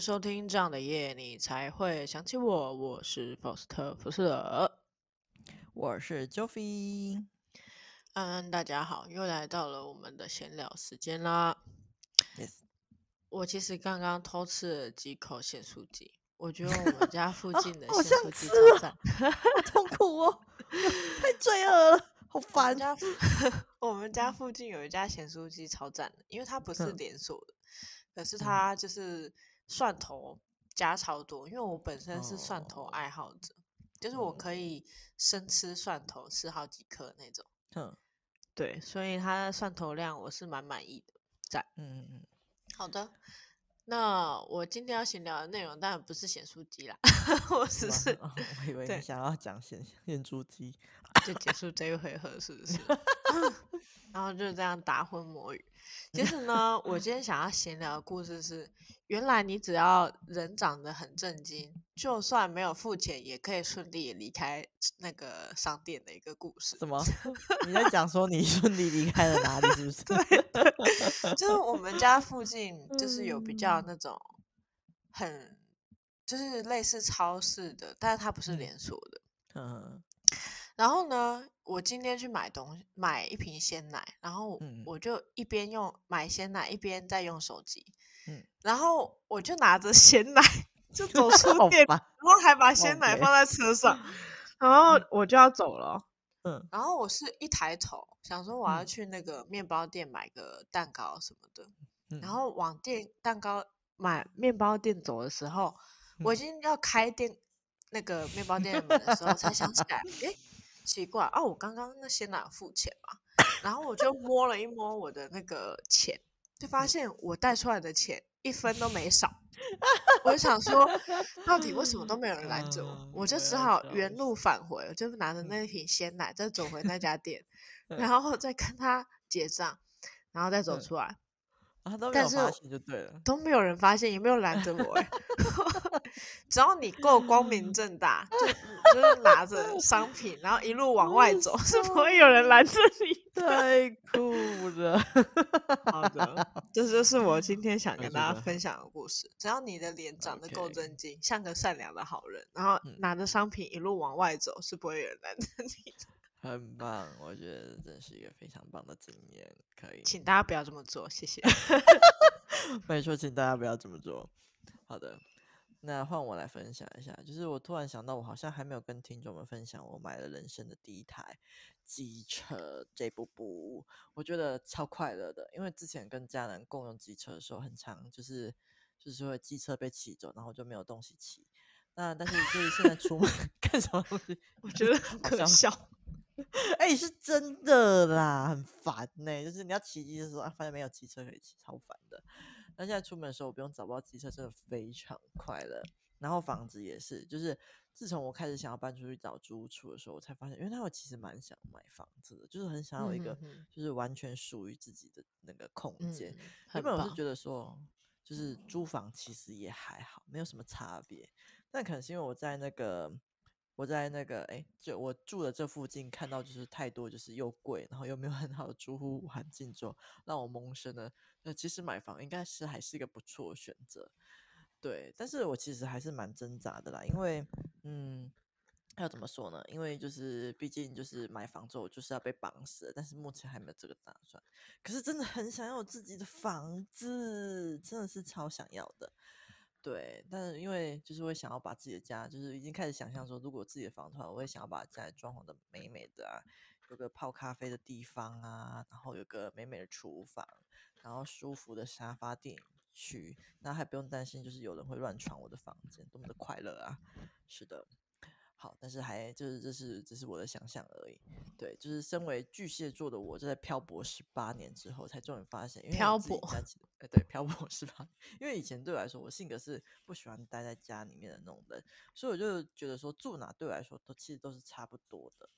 收听这样的夜，你才会想起我。我是福斯特·福斯特，我是 Joffy。嗯，大家好，又来到了我们的闲聊时间啦。Yes，我其实刚刚偷吃了几口咸酥鸡，我觉得我们家附近的 咸酥鸡超赞，好痛苦哦，太罪恶了，好烦。我们家附近有一家咸酥鸡超赞的，因为它不是连锁的，可是它就是。蒜头加超多，因为我本身是蒜头爱好者，哦、就是我可以生吃蒜头吃好几颗那种。嗯，对，所以它的蒜头量我是蛮满意的，在。嗯嗯嗯，好的。那我今天要闲聊的内容当然不是咸酥鸡啦，我只是、哦，我以为你想要讲咸咸猪鸡，就结束这一回合是不是？然后就这样打混摸鱼。其实呢，我今天想要闲聊的故事是，原来你只要人长得很正经，就算没有付钱，也可以顺利离开那个商店的一个故事。什么？你在讲说你顺利离开了哪里？是不是？对 对，就是我们家附近就是有比较那种很，就是类似超市的，但是它不是连锁的。嗯。然后呢，我今天去买东西，买一瓶鲜奶，然后我就一边用买鲜奶，一边在用手机。嗯，然后我就拿着鲜奶 就走出店，然后还把鲜奶放。在车上，然后我就要走了。嗯，然后我是一抬头想说我要去那个面包店买个蛋糕什么的，然后往店蛋糕买面包店走的时候，我已经要开店那个面包店的门的时候，才想起来，诶。奇怪哦，我刚刚那鲜奶付钱嘛，然后我就摸了一摸我的那个钱，就发现我带出来的钱一分都没少。我就想说，到底为什么都没有人拦着我？我就只好原路返回，我就拿着那瓶鲜奶再走回那家店，然后再跟他结账，然后再走出来。啊，都没有发现就对了，都没有人发现，也没有拦着我。只要你够光明正大，就就是拿着商品，然后一路往外走，是不会有人拦着你。太酷了！好的，这就是我今天想跟大家分享的故事。只要你的脸长得够正经，像个善良的好人，然后拿着商品一路往外走，是不会有人拦着你的。很棒，我觉得真是一个非常棒的经验，可以，请大家不要这么做，谢谢。没错，请大家不要这么做。好的，那换我来分享一下，就是我突然想到，我好像还没有跟听众们分享我买了人生的第一台机车，这部部我觉得超快乐的，因为之前跟家人共用机车的时候，很常就是就是会机车被骑走，然后就没有东西骑。那但是就是现在出门 干什么东西，我觉得很可笑。哎、欸，是真的啦，很烦呢、欸。就是你要骑机的时候，啊，发现没有机车可以骑，超烦的。那现在出门的时候，我不用找不到机车，真的非常快乐。然后房子也是，就是自从我开始想要搬出去找租屋处的时候，我才发现，因为我其实蛮想买房子的，就是很想有一个，就是完全属于自己的那个空间。因为我是觉得说，就是租房其实也还好，没有什么差别。但可能是因为我在那个。我在那个哎，就我住的这附近看到就是太多，就是又贵，然后又没有很好的住户环境，之后让我萌生了，那其实买房应该是还是一个不错的选择，对。但是我其实还是蛮挣扎的啦，因为嗯，要怎么说呢？因为就是毕竟就是买房之后就是要被绑死，但是目前还没有这个打算。可是真的很想要有自己的房子，真的是超想要的。对，但是因为就是会想要把自己的家，就是已经开始想象说，如果自己的房团，我会想要把家里装潢的美美的啊，有个泡咖啡的地方啊，然后有个美美的厨房，然后舒服的沙发垫。去，那还不用担心就是有人会乱闯我的房间，多么的快乐啊！是的。好，但是还就是这是这是我的想象而已。对，就是身为巨蟹座的我，就在漂泊十八年之后，才终于发现，因为漂泊，哎，对，漂泊十八年，因为以前对我来说，我性格是不喜欢待在家里面的那种人，所以我就觉得说住哪对我来说都其实都是差不多的，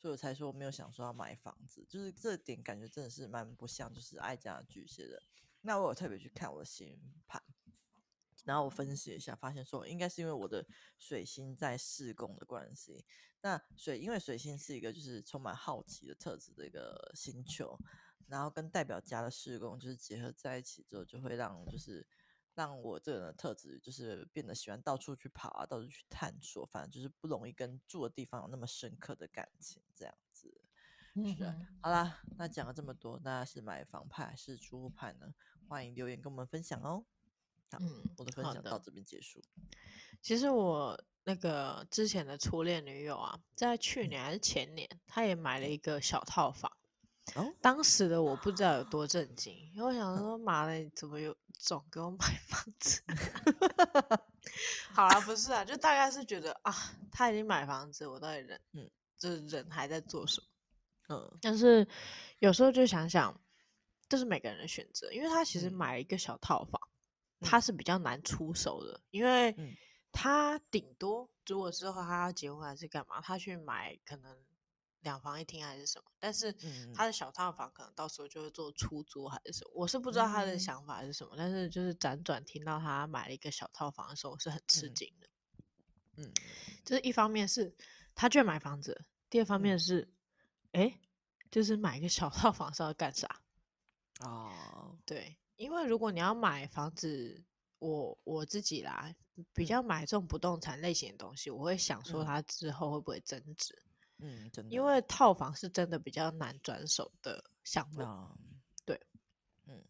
所以我才说没有想说要买房子，就是这点感觉真的是蛮不像就是爱家的巨蟹的。那我有特别去看我的星盘。然后我分析一下，发现说应该是因为我的水星在四宫的关系。那水因为水星是一个就是充满好奇的特质的一个星球，然后跟代表家的四宫就是结合在一起之后，就会让就是让我这个人的特质就是变得喜欢到处去跑啊，到处去探索，反正就是不容易跟住的地方有那么深刻的感情，这样子。是的，嗯、好啦，那讲了这么多，大家是买房派还是租屋派呢？欢迎留言跟我们分享哦。好，嗯，我的分享到这边结束。其实我那个之前的初恋女友啊，在去年还是前年，她也买了一个小套房。哦，当时的我不知道有多震惊，因为我想说，妈的，怎么有总给我买房子？好啦，不是啊，就大概是觉得啊，他已经买房子，我到底人，嗯，就是人还在做什么？嗯，但是有时候就想想，这是每个人的选择，因为他其实买了一个小套房，嗯、他是比较难出手的，因为他顶多如果之后他要结婚还是干嘛，他去买可能两房一厅还是什么，但是他的小套房可能到时候就会做出租还是什么，我是不知道他的想法是什么，但是就是辗转听到他买了一个小套房的时候，我是很吃惊的。嗯，就是一方面是他居然买房子，第二方面是。哎，就是买一个小套房是要干啥？哦，对，因为如果你要买房子，我我自己啦，比较买这种不动产类型的东西，我会想说它之后会不会增值。嗯，真。的，因为套房是真的比较难转手的项目。对，嗯，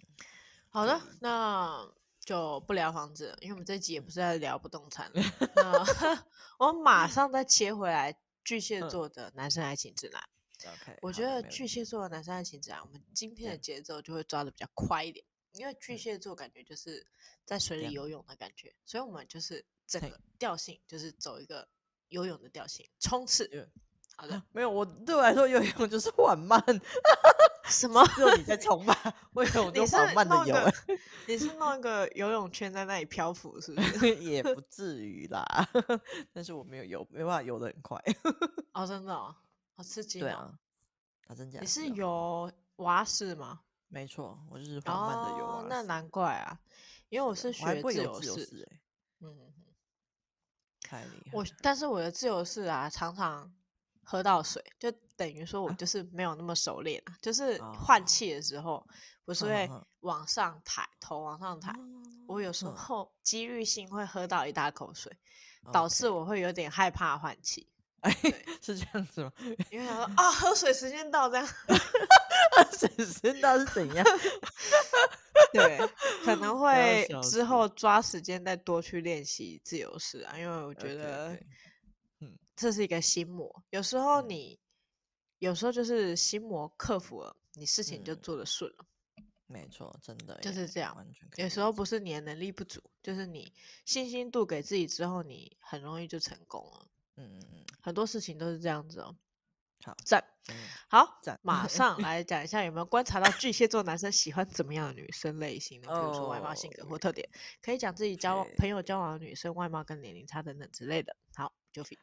好的，那就不聊房子了，因为我们这集也不是在聊不动产。那 我马上再切回来，巨蟹座的男生爱情指南。Okay, 我觉得巨蟹座的男生爱情指南，我们今天的节奏就会抓的比较快一点，因为巨蟹座感觉就是在水里游泳的感觉，所以我们就是整个调性就是走一个游泳的调性，冲刺。好的，没有，我对我来说游泳就是缓慢。什么？只有你在冲吧？为什么我就缓慢的游？你是弄一个游泳圈在那里漂浮，是不是？也不至于啦，但是我没有游，没办法游的很快。哦，真的哦。好刺激！对啊，他真假？你是游蛙式吗？没错，我就是缓慢的游蛙式。那难怪啊，因为我是学自由式。嗯，太厉害。我但是我的自由式啊，常常喝到水，就等于说我就是没有那么熟练啊。就是换气的时候，不是会往上抬，头往上抬。我有时候几率性会喝到一大口水，导致我会有点害怕换气。哎，是这样子吗？因为他说啊，喝水时间到，这样。喝水时间到是怎样？对，可能会之后抓时间再多去练习自由式啊，因为我觉得，嗯，这是一个心魔。有时候你，有时候就是心魔克服了，你事情就做得顺了。没错，真的就是这样。有时候不是你的能力不足，就是你信心度给自己之后，你很容易就成功了。嗯嗯嗯，很多事情都是这样子哦。好赞，好赞，马 上来讲一下有没有观察到巨蟹座男生喜欢怎么样的女生类型的，比如说外貌、性格或特点，可以讲自己交往朋友交往的女生外貌跟年龄差等等之类的。好，Joffy，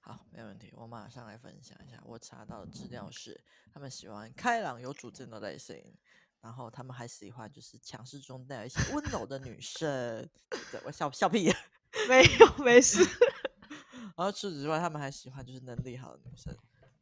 好，没问题，我马上来分享一下我查到的资料是，他们喜欢开朗有主见的类型，然后他们还喜欢就是强势中带有一些温柔的女生。我笑笑屁，没有，没事。然后除此之外，他们还喜欢就是能力好的女生。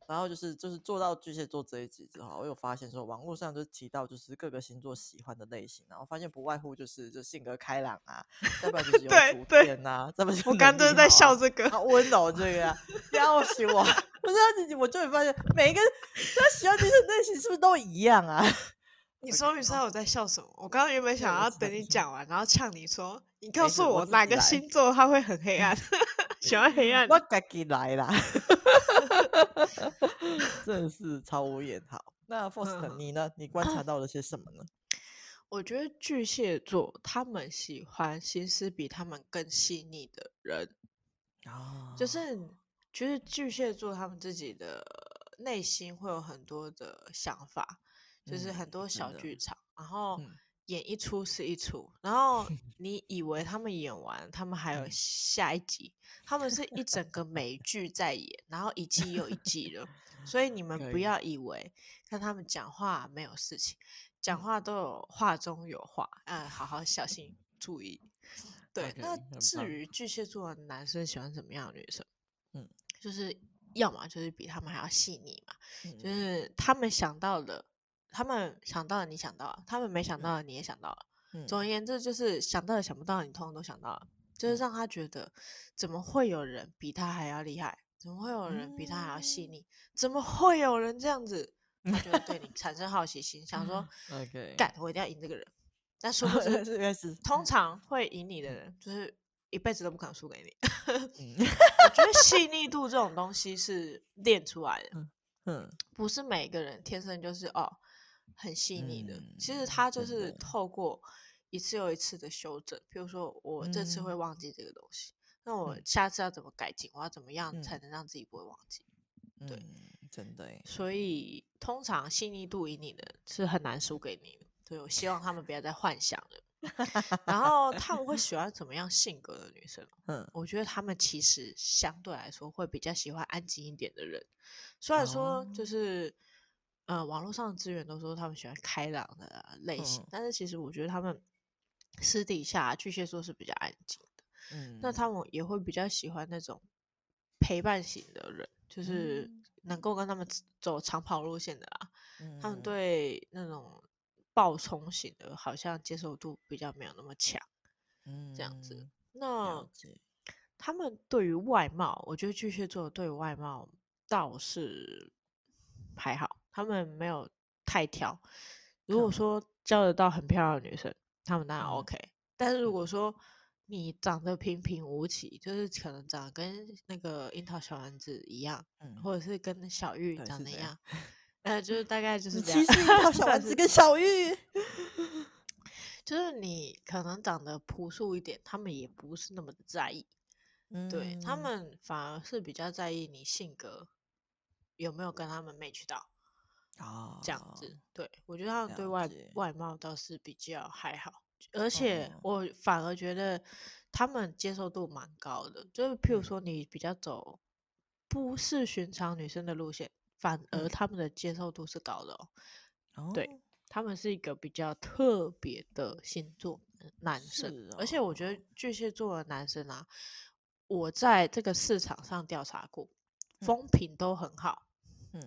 然后就是就是做到巨蟹座这一集之后，我有发现说网络上就提到就是各个星座喜欢的类型，然后发现不外乎就是就性格开朗啊，要不然就是有主见啊，这么我刚刚在笑这个温柔这个啊，要死我！不是自己，我就会发现每一个他喜欢这种类型是不是都一样啊？你终于知道我在笑什么。我刚刚原本想要等你讲完，然后呛你说，你告诉我哪个星座他会很黑暗。喜欢黑暗，我自己来啦，真的是超无言。好，那 Faust 你呢？你观察到了些什么呢？我觉得巨蟹座他们喜欢心思比他们更细腻的人，哦，就是其实巨蟹座他们自己的内心会有很多的想法，就是很多小剧场，然后。演一出是一出，然后 你以为他们演完，他们还有下一集，他们是一整个美剧在演，然后一季又一季的，所以你们不要以为看他们讲话没有事情，讲话都有话中有话，嗯，好好小心 注意。对，okay, 那至于巨蟹座的男生喜欢什么样的女生？嗯，就是要么就是比他们还要细腻嘛，就是他们想到的。他们想到了，你想到了；他们没想到的，你也想到了。嗯、总而言之，就是想到的想不到，你通常都想到了，就是让他觉得怎么会有人比他还要厉害？怎么会有人比他还要细腻？嗯、怎么会有人这样子？他就会对你产生好奇心，想说：“OK，干，我一定要赢这个人。”但殊不知，通常会赢你的人，就是一辈子都不可能输给你。我觉得细腻度这种东西是练出来的，嗯，不是每个人天生就是哦很细腻的。其实他就是透过一次又一次的修正，比如说我这次会忘记这个东西，那我下次要怎么改进？我要怎么样才能让自己不会忘记？对，真的。所以通常细腻度以你的是很难输给你的。所以我希望他们不要再幻想了。然后他们会喜欢怎么样性格的女生？嗯，我觉得他们其实相对来说会比较喜欢安静一点的人。虽然说就是，哦、呃，网络上的资源都说他们喜欢开朗的类型，嗯、但是其实我觉得他们私底下巨蟹座是比较安静的。嗯，那他们也会比较喜欢那种陪伴型的人，就是能够跟他们走长跑路线的啦。嗯、他们对那种。暴冲型的，好像接受度比较没有那么强，嗯，这样子。那他们对于外貌，我觉得巨蟹座对外貌倒是还好，他们没有太挑。如果说交得到很漂亮的女生，他们当然 OK。嗯、但是如果说你长得平平无奇，就是可能长得跟那个樱桃小丸子一样，嗯、或者是跟小玉长得一样。呃，就是大概就是这样。其实小丸子跟小玉，就是你可能长得朴素一点，他们也不是那么的在意。嗯，对，他们反而是比较在意你性格有没有跟他们 match 到。哦，这样子，对，我觉得他们对外外貌倒是比较还好，而且我反而觉得他们接受度蛮高的。就是譬如说，你比较走不是寻常女生的路线。反而他们的接受度是高的哦，哦。对，他们是一个比较特别的星座男生，哦、而且我觉得巨蟹座的男生啊，我在这个市场上调查过，风评都很好，嗯，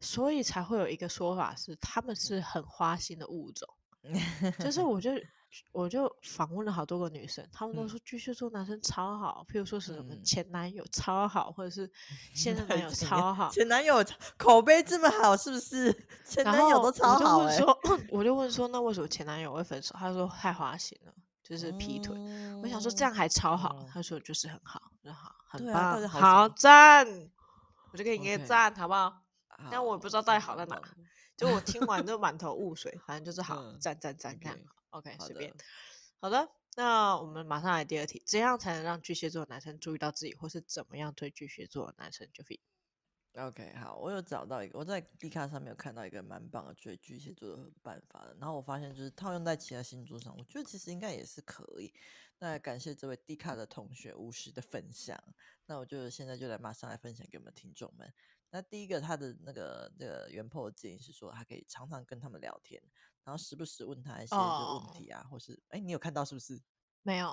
所以才会有一个说法是他们是很花心的物种，嗯、就是我就。我就访问了好多个女生，她们都说巨蟹座男生超好，譬如说是什么前男友超好，或者是 现任男友超好。前男友口碑这么好，是不是？前男友都超好。我就问说，我就问说，那为什么前男友会分手？他说太花心了，就是劈腿。我想说这样还超好，他说就是很好，很好，很棒，好赞，我就给你一个赞，好不好？但我也不知道到底好在哪，就我听完就 满头雾水，反正就是好，赞赞赞这样。OK，随便。好的，那我们马上来第二题，怎样才能让巨蟹座的男生注意到自己，或是怎么样对巨蟹座的男生就 fit OK，好，我有找到一个，我在 D 卡上面有看到一个蛮棒的追巨蟹座的办法的，然后我发现就是套用在其他星座上，我觉得其实应该也是可以。那感谢这位 D 卡的同学无私的分享，那我就现在就来马上来分享给我们听众们。那第一个，他的那个那个原 po 的建议是说，他可以常常跟他们聊天。然后时不时问他一些问题啊，oh. 或是哎，你有看到是不是？没有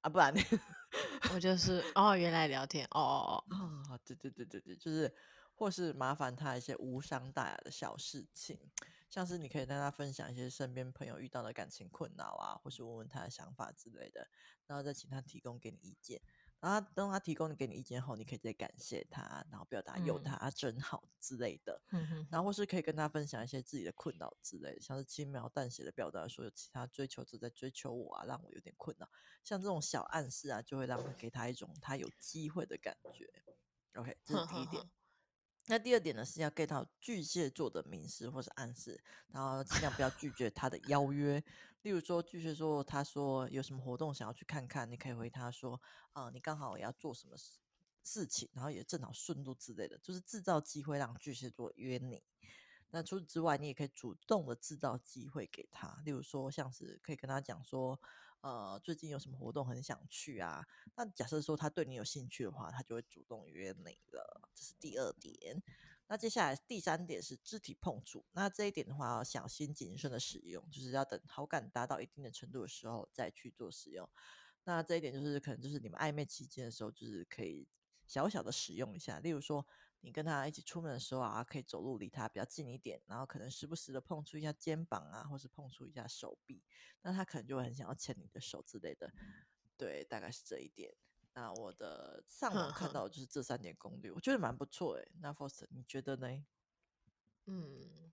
啊，不然 我就是哦，原来聊天哦哦哦，哦，对对对对对，就是或是麻烦他一些无伤大雅的小事情，像是你可以跟他分享一些身边朋友遇到的感情困扰啊，或是问问他的想法之类的，然后再请他提供给你意见。然后当他提供给你意见后，你可以直接感谢他，然后表达有他、真好之类的。然后或是可以跟他分享一些自己的困扰之类的，像是轻描淡写的表达说有其他追求者在追求我啊，让我有点困扰。像这种小暗示啊，就会让他给他一种他有机会的感觉。OK，这是第一点。呵呵呵那第二点呢，是要 get 到巨蟹座的明示或是暗示，然后尽量不要拒绝他的邀约。例如说，巨蟹座他说有什么活动想要去看看，你可以回他说，啊、你刚好也要做什么事事情，然后也正好顺路之类的，就是制造机会让巨蟹座约你。那除此之外，你也可以主动的制造机会给他，例如说，像是可以跟他讲说。呃，最近有什么活动很想去啊？那假设说他对你有兴趣的话，他就会主动约你了。这是第二点。那接下来第三点是肢体碰触。那这一点的话，要小心谨慎的使用，就是要等好感达到一定的程度的时候再去做使用。那这一点就是可能就是你们暧昧期间的时候，就是可以小小的使用一下。例如说，你跟他一起出门的时候啊，可以走路离他比较近一点，然后可能时不时的碰触一下肩膀啊，或是碰触一下手臂，那他可能就会很想要牵你的手之类的。对，大概是这一点。那我的上网看 到就是这三点攻略，我觉得蛮不错诶。那 Foster 你觉得呢？嗯，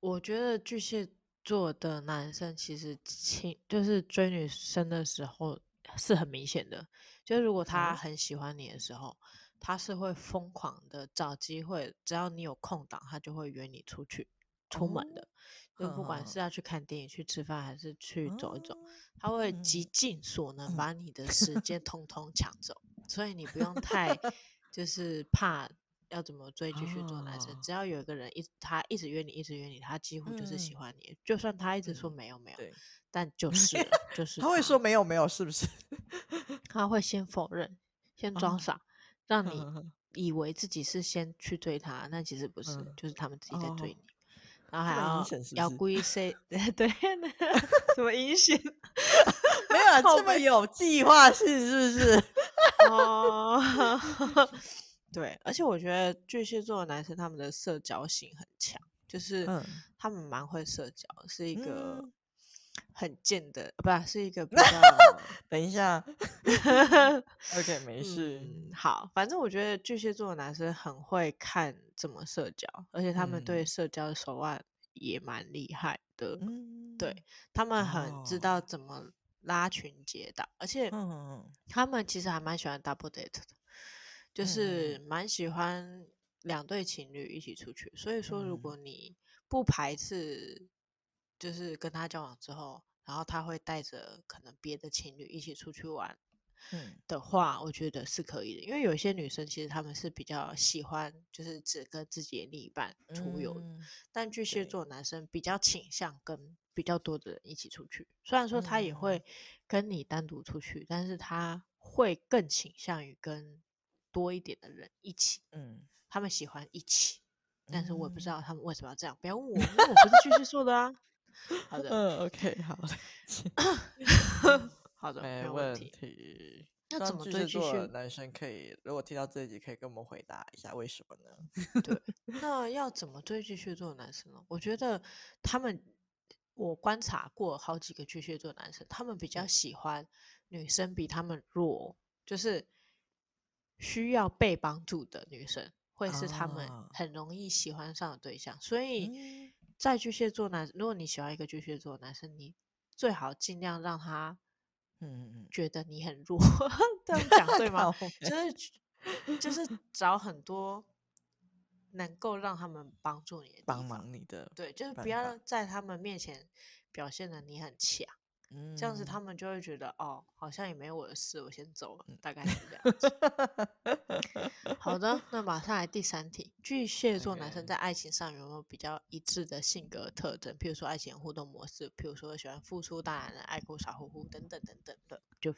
我觉得巨蟹座的男生其实亲，就是追女生的时候是很明显的。就如果他很喜欢你的时候，嗯、他是会疯狂的找机会，只要你有空档，他就会约你出去出门的。哦、就不管是要去看电影、去吃饭，还是去走一走，哦、他会极尽所能把你的时间通通抢走。嗯、所以你不用太 就是怕。要怎么追继续做男生？哦、只要有一个人一他一直约你，一直约你，他几乎就是喜欢你。嗯、就算他一直说没有没有，嗯、但就是就是他，他会说没有没有，是不是？他会先否认，先装傻，哦、让你以为自己是先去追他，那其实不是，嗯、就是他们自己在追你。哦、然后还要要故意 say 对，什么阴险？没有啊，这么有计划性是不是？哦。对，而且我觉得巨蟹座的男生他们的社交性很强，就是他们蛮会社交，是一个很贱的，不是，是一个比 较。等一下，OK，没事、嗯。好，反正我觉得巨蟹座的男生很会看怎么社交，而且他们对社交的手腕也蛮厉害的。嗯、对，他们很知道怎么拉群结党，而且他们其实还蛮喜欢 double date 的。就是蛮喜欢两对情侣一起出去，所以说如果你不排斥，就是跟他交往之后，然后他会带着可能别的情侣一起出去玩，嗯的话，我觉得是可以的。因为有些女生其实他们是比较喜欢，就是只跟自己的另一半出游，但巨蟹座男生比较倾向跟比较多的人一起出去。虽然说他也会跟你单独出去，但是他会更倾向于跟。多一点的人一起，嗯，他们喜欢一起，但是我也不知道他们为什么要这样。不要问我，因为我不是巨蟹座的啊。好的，嗯，OK，好的，好的，没问题。那怎么追巨蟹座男生可以？如果听到这一集，可以跟我们回答一下为什么呢？对，那要怎么追巨蟹座的男生呢？我觉得他们，我观察过好几个巨蟹座男生，他们比较喜欢女生比他们弱，就是。需要被帮助的女生会是他们很容易喜欢上的对象，哦、所以在巨蟹座男，如果你喜欢一个巨蟹座男生，你最好尽量让他，嗯，觉得你很弱，嗯、这样讲对吗？就是就 是找很多能够让他们帮助你的、帮忙你的，对，就是不要在他们面前表现的你很强。嗯、这样子他们就会觉得哦，好像也没有我的事，我先走了，大概是这样子。好的，那马上来第三题：巨蟹座男生在爱情上有没有比较一致的性格特征？譬如说爱情互动模式，譬如说喜欢付出大男人、爱哭傻乎乎等等等等的。就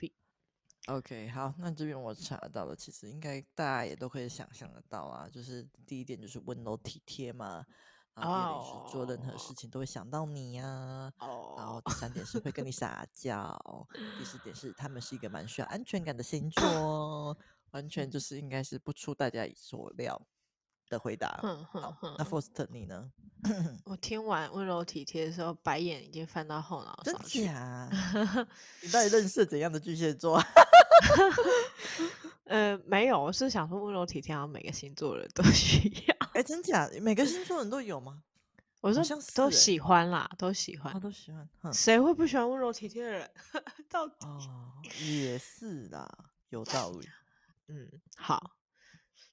OK，好，那这边我查到了，其实应该大家也都可以想象得到啊，就是第一点就是温柔体贴嘛。然后第二点是做任何事情都会想到你呀、啊，oh. 然后第三点是会跟你撒娇，第四点是他们是一个蛮需要安全感的星座，完全就是应该是不出大家所料的回答。好，那 Foster 你呢？我听完温柔体贴的时候，白眼已经翻到后脑勺去。真假？你到底认识怎样的巨蟹座？呃，没有，我是想说温柔体贴，好像每个星座的人都需要。哎，真假？每个星座人都有吗？我说都喜欢啦，都喜欢，都喜欢。谁会不喜欢温柔体贴的人？到底哦，也是啦，有道理。嗯，好。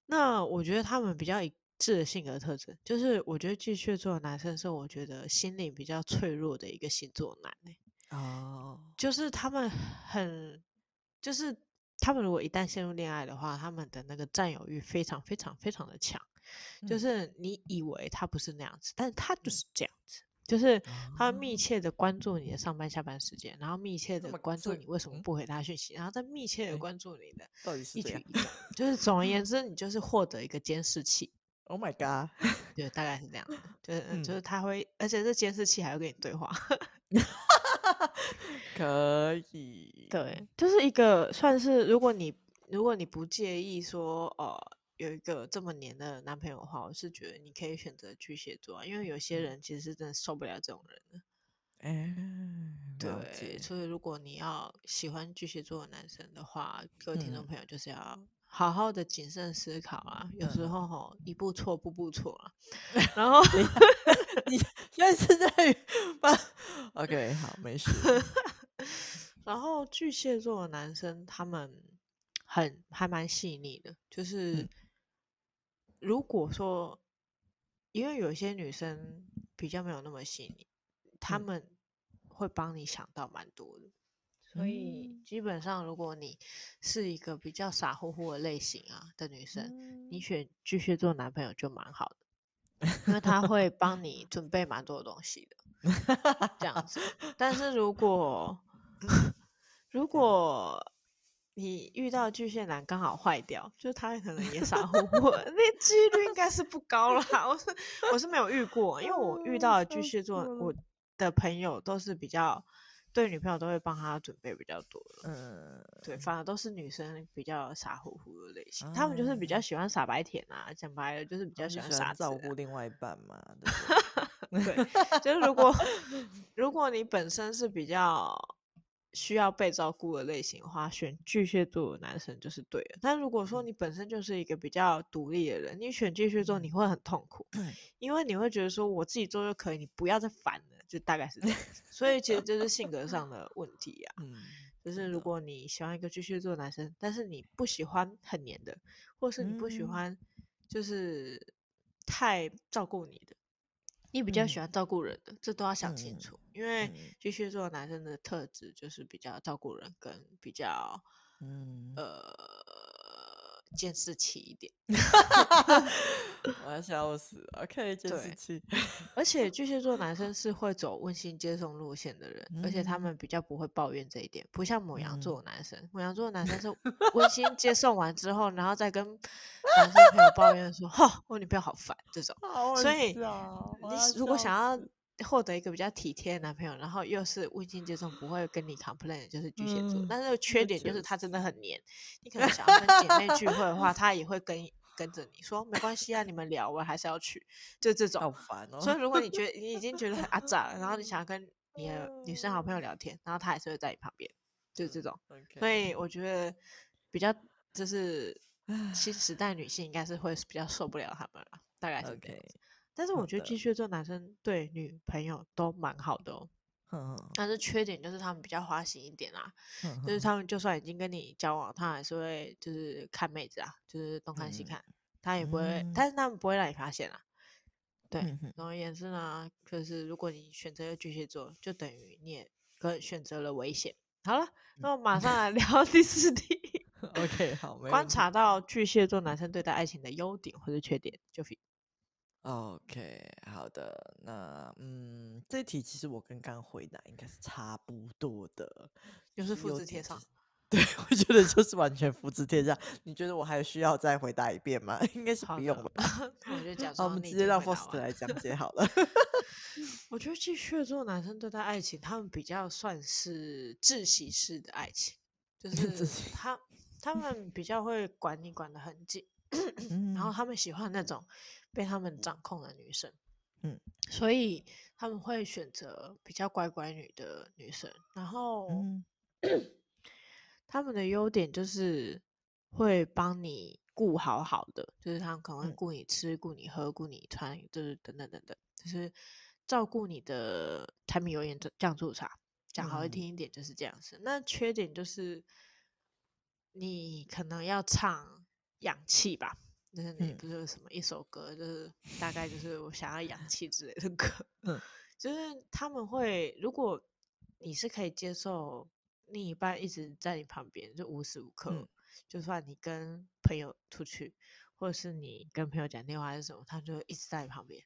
那我觉得他们比较一致的性格特征，就是我觉得巨蟹座的男生是我觉得心灵比较脆弱的一个星座男哦，就是他们很，就是。他们如果一旦陷入恋爱的话，他们的那个占有欲非常非常非常的强，嗯、就是你以为他不是那样子，但是他就是这样子，就是他密切的关注你的上班下班时间，然后密切的关注你为什么不回他讯息，然后再密切的关注你的一举一动，就是总而言之，你就是获得一个监视器。Oh my god！对，大概是这样的，就是、嗯、就是他会，而且这监视器还会跟你对话。可。以，对，就是一个算是，如果你如果你不介意说，呃，有一个这么黏的男朋友的话，我是觉得你可以选择巨蟹座，因为有些人其实是真的受不了这种人的。嗯，对，所以如果你要喜欢巨蟹座的男生的话，各位听众朋友就是要好好的谨慎思考啊，嗯、有时候吼一步错步步错啊。然后你 现在是在把 OK 好没事。然后巨蟹座的男生他们很还蛮细腻的，就是、嗯、如果说因为有些女生比较没有那么细腻。她们会帮你想到蛮多的，嗯，所以基本上如果你是一个比较傻乎乎的类型啊的女生，嗯，你选巨蟹座男朋友就蛮好的，因为他会帮你准备蛮多的东西的，这样子。但是如果 如果你遇到巨蟹男刚好坏掉，就是他可能也傻乎乎，那几率应该是不高啦。我是我是没有遇过，因为我遇到的巨蟹座我。的朋友都是比较对女朋友都会帮他准备比较多的，嗯，对，反而都是女生比较傻乎乎的类型，他、嗯、们就是比较喜欢傻白甜啊，讲白了就是比较喜欢傻、啊、照顾另外一半嘛，对，对，就是如果 如果你本身是比较。需要被照顾的类型的话，选巨蟹座的男生就是对的。但如果说你本身就是一个比较独立的人，你选巨蟹座你会很痛苦，因为你会觉得说我自己做就可以，你不要再烦了，就大概是这样子。所以其实这是性格上的问题呀、嗯。就是如果你喜欢一个巨蟹座男生，但是你不喜欢很黏的，或是你不喜欢就是太照顾你的。你比较喜欢照顾人的，嗯，这都要想清楚，嗯，因为巨蟹座男生的特质就是比较照顾人，跟比较，嗯，呃。监视器一点，我要笑死。OK，监视器。而且巨蟹座男生是会走温馨接送路线的人，嗯，而且他们比较不会抱怨这一点，不像母羊座男生。牡、嗯、羊座男生是温馨接送完之后，然后再跟男生朋友抱怨说：“哈，我女朋友好烦。”这种。所以你如果想要。获得一个比较体贴的男朋友，然后又是温馨接送，不会跟你 complain，就是巨蟹座。嗯、但是缺点就是他真的很黏。你可能想要跟姐妹聚会的话，他也会跟跟着你说没关系啊，你们聊，我还是要去。就这种。好烦哦。所以如果你 觉得你已经觉得很阿杂了，然后你想要跟你的女生好朋友聊天，然后他还是会在你旁边，就这种。所以我觉得比较就是新时代女性应该是会比较受不了他们了，大概是这样。Okay. 但是我觉得巨蟹座男生对女朋友都蛮好的哦，但是缺点就是他们比较花心一点啦，就是他们就算已经跟你交往，他还是会就是看妹子啊，就是东看西看，他也不会，但是他们不会让你发现啊。对，总而言之呢，就是如果你选择了巨蟹座，就等于你也可选择了危险。好了，那我马上来聊第四题。OK，好，观察到巨蟹座男生对待爱情的优点或者缺点，就。OK，好的，那嗯，这题其实我跟刚刚回答应该是差不多的，就是复制贴上。对，我觉得就是完全复制贴上。你觉得我还需要再回答一遍吗？应该是不用了吧。我觉得假装，我们直接让 Faust 来讲解好了。我觉得巨蟹座男生对待爱情，他们比较算是窒息式的爱情，就是他他们比较会管你管得很紧，然后他们喜欢那种。被他们掌控的女生，嗯，所以他们会选择比较乖乖女的女生。然后，嗯、他们的优点就是会帮你顾好好的，就是他们可能会顾你吃、顾你喝、顾你穿，就是等等等等，就是照顾你的柴米油盐酱醋茶。讲好听一点就是这样子。嗯、那缺点就是你可能要唱氧气吧。就是你不是什么一首歌，嗯，就是大概就是我想要氧气之类的歌，嗯，就是他们会，如果你是可以接受另一半一直在你旁边，就无时无刻，嗯，就算你跟朋友出去，或者是你跟朋友讲电话还是什么，他就一直在你旁边。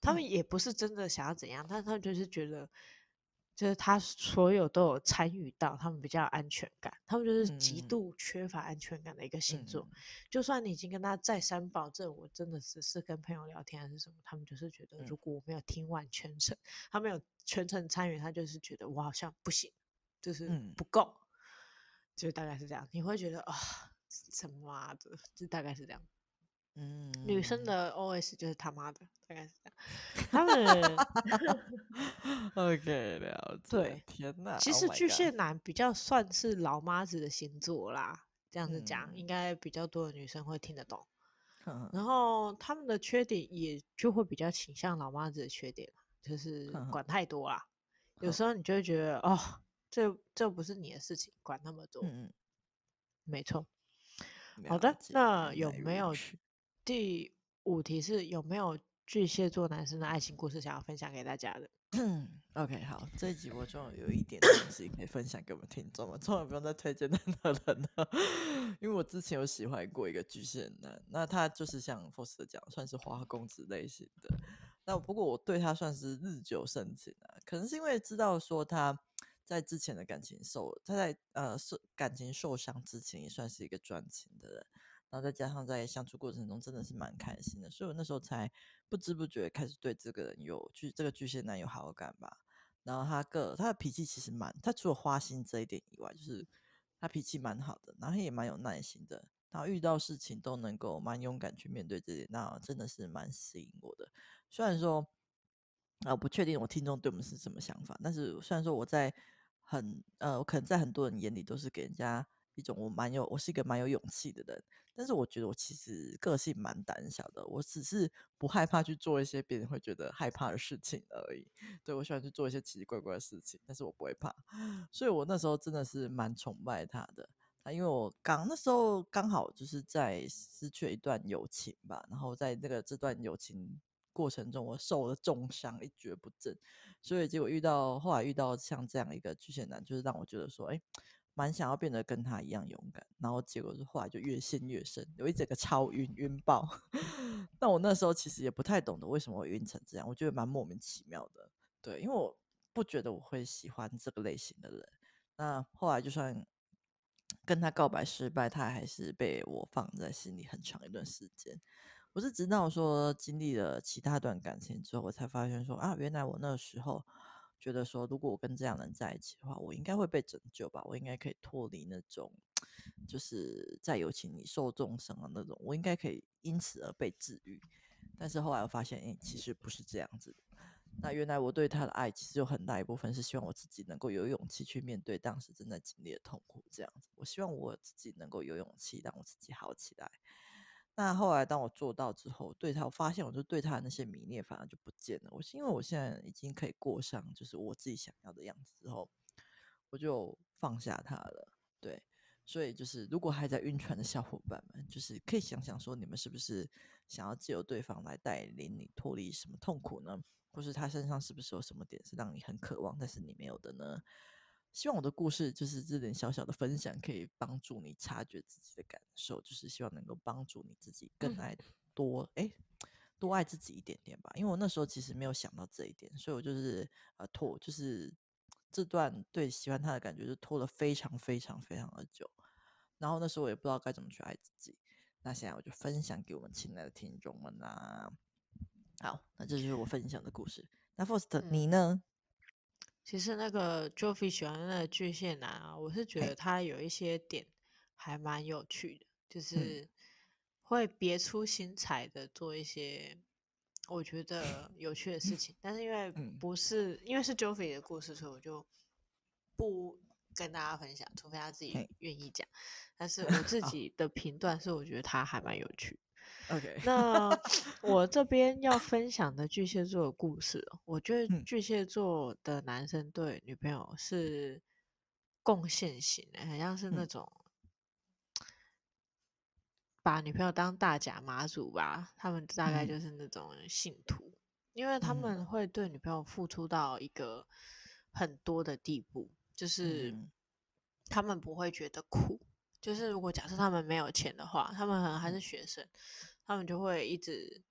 他们也不是真的想要怎样，但他们就是觉得。就是他所有都有参与到，他们比较有安全感，他们就是极度缺乏安全感的一个星座。嗯、就算你已经跟他再三保证，我真的只是跟朋友聊天还是什么，他们就是觉得如果我没有听完全程，嗯、他没有全程参与，他就是觉得我好像不行，就是不够，嗯、就大概是这样。你会觉得啊，什么啊的，就大概是这样。嗯，女生的 OS 就是他妈的，大概是这样。他们 OK 了解。对，天哪，其实巨蟹男比较算是老妈子的星座啦，这样子讲、嗯、应该比较多的女生会听得懂。嗯、然后他们的缺点也就会比较倾向老妈子的缺点，就是管太多啦。嗯、有时候你就会觉得哦，这这不是你的事情，管那么多。嗯，没错。好的，那有没有第五题是有没有巨蟹座男生的爱情故事想要分享给大家的？OK，好，这一集我终于有一点东西可以分享给我们听众了，终于不用再推荐任何人了。因为我之前有喜欢过一个巨蟹男，那他就是像 Foster 讲，算是花花公子类型的。那不过我对他算是日久生情啊，可能是因为知道说他。在之前的感情受，他在呃受感情受伤之前，也算是一个专情的人。然后再加上在相处过程中，真的是蛮开心的，所以我那时候才不知不觉开始对这个人有巨这个巨蟹男有好感吧。然后他个他的脾气其实蛮，他除了花心这一点以外，就是他脾气蛮好的，然后也蛮有耐心的，然后遇到事情都能够蛮勇敢去面对这点，那真的是蛮吸引我的。虽然说啊，不确定我听众对我们是什么想法，但是虽然说我在。很呃，我可能在很多人眼里都是给人家一种我蛮有，我是一个蛮有勇气的人。但是我觉得我其实个性蛮胆小的，我只是不害怕去做一些别人会觉得害怕的事情而已。对，我喜欢去做一些奇奇怪怪的事情，但是我不会怕。所以我那时候真的是蛮崇拜他的。啊，因为我刚那时候刚好就是在失去一段友情吧，然后在那个这段友情过程中，我受了重伤，一蹶不振。所以结果遇到后来遇到像这样一个巨蟹男，就是让我觉得说，哎，蛮想要变得跟他一样勇敢。然后结果是后来就越陷越深，有一整个超晕晕爆。那我那时候其实也不太懂得为什么会晕成这样，我觉得蛮莫名其妙的。对，因为我不觉得我会喜欢这个类型的人。那后来就算跟他告白失败，他还是被我放在心里很长一段时间。我是直到说经历了其他段感情之后，我才发现说啊，原来我那时候觉得说，如果我跟这样的人在一起的话，我应该会被拯救吧，我应该可以脱离那种就是在友情里受重伤的那种，我应该可以因此而被治愈。但是后来我发现，哎，其实不是这样子。那原来我对他的爱，其实有很大一部分是希望我自己能够有勇气去面对当时正在经历的痛苦。这样子，我希望我自己能够有勇气让我自己好起来。那后来，当我做到之后，对他，我发现我就对他的那些迷恋反而就不见了。我是因为我现在已经可以过上就是我自己想要的样子之后，我就放下他了。对，所以就是如果还在晕船的小伙伴们，就是可以想想说，你们是不是想要借由对方来带领你脱离什么痛苦呢？或是他身上是不是有什么点是让你很渴望，但是你没有的呢？希望我的故事就是这点小小的分享，可以帮助你察觉自己的感受，就是希望能够帮助你自己更爱多哎、欸、多爱自己一点点吧。因为我那时候其实没有想到这一点，所以我就是呃拖，就是这段对喜欢他的感觉就拖了非常非常非常的久。然后那时候我也不知道该怎么去爱自己。那现在我就分享给我们亲爱的听众们啦。好，那这就是我分享的故事。那 First，你呢？其实那个 Joffy 喜欢的那个巨蟹男啊，我是觉得他有一些点还蛮有趣的，就是会别出心裁的做一些我觉得有趣的事情。但是因为 不是因为是 Joffy 的故事，所以我就不跟大家分享，除非他自己愿意讲。但是我自 己的评断是，我觉得他还蛮有趣。OK，那 我这边要分享的巨蟹座的故事，我觉得巨蟹座的男生对女朋友是贡献型的，好像是那种把女朋友当大甲马祖吧，他们大概就是那种信徒，因为他们会对女朋友付出到一个很多的地步，就是他们不会觉得苦，就是如果假设他们没有钱的话，他们可能还是学生。他们就会一直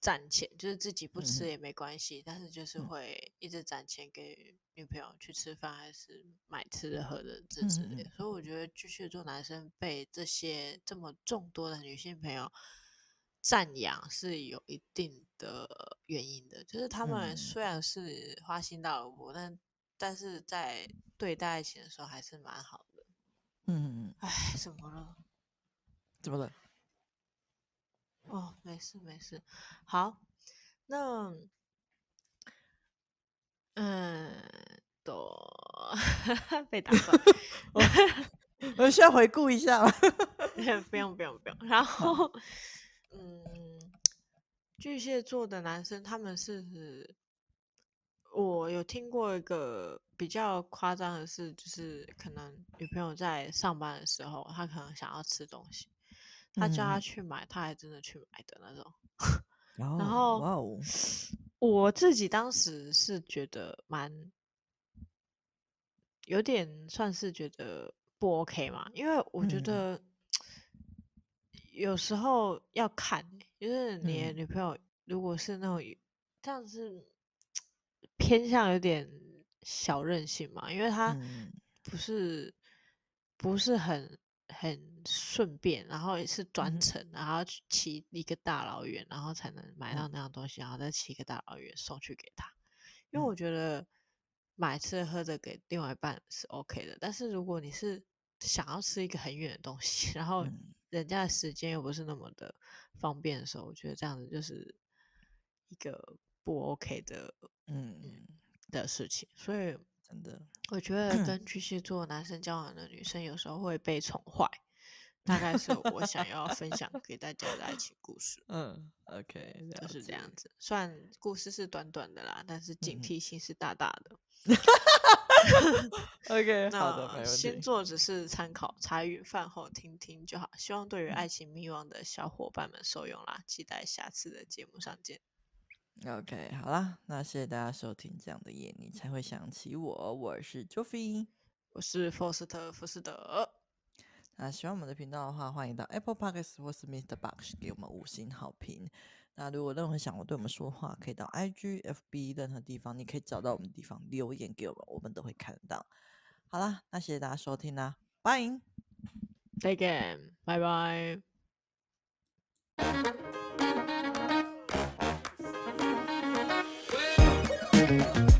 攒钱，就是自己不吃也没关系，嗯、但是就是会一直攒钱给女朋友去吃饭，还是买吃的喝的这之类的。嗯、所以我觉得巨蟹座男生被这些这么众多的女性朋友赞扬是有一定的原因的，就是他们虽然是花心大萝卜，但但是在对待爱情的时候还是蛮好的。嗯，哎，怎么了？怎么了？哦，没事没事。好，那嗯，都 被打断。我需要回顾一下了？不用不用不用。然后，嗯，巨蟹座的男生他们是，我有听过一个比较夸张的是，就是可能女朋友在上班的时候，她可能想要吃东西，他叫他去买，他还真的去买的那种。嗯、然后，哇哦，我自己当时是觉得蛮有点算是觉得。不 OK 嘛？因为我觉得有时候要看、欸，就是你的女朋友如果是那种这样子 偏向有点小任性嘛，因为他不是不是很很顺便，然后也是专程，然后去骑一个大老远，然后才能买到那样东西，然后再骑一个大老远送去给他。因为我觉得买吃喝的给另外一半是 OK 的，但是如果你是想要吃一个很远的东西，然后人家的时间又不是那么的方便的时候，我觉得这样子就是一个不 OK 的，嗯，嗯的事情。所以真的，我觉得 跟巨蟹座男生交往的女生有时候会被宠坏，大概是我想要分享 给大家的爱情故事。嗯，OK，就是这样子。虽然故事是短短的啦，但是警惕性是大大的。嗯 OK，好的，没问题。星座只是参考，茶余饭后听听就好。希望对于爱情迷惘的小伙伴们受用啦！期待下次的节目上见。OK，好啦，那谢谢大家收听。这样的夜你才会想起我，我是 Joffy，我是福斯特福斯德。那喜欢我们的频道的话，欢迎到 Apple Podcast 或是 Mr. Box 给我们五星好评。那如果任何想要对我们说话，可以到 IG、FB 任何地方，你可以找到我们的地方留言给我们，我们都会看到。好啦，那谢谢大家收听啦，拜，再见，拜拜。Bye.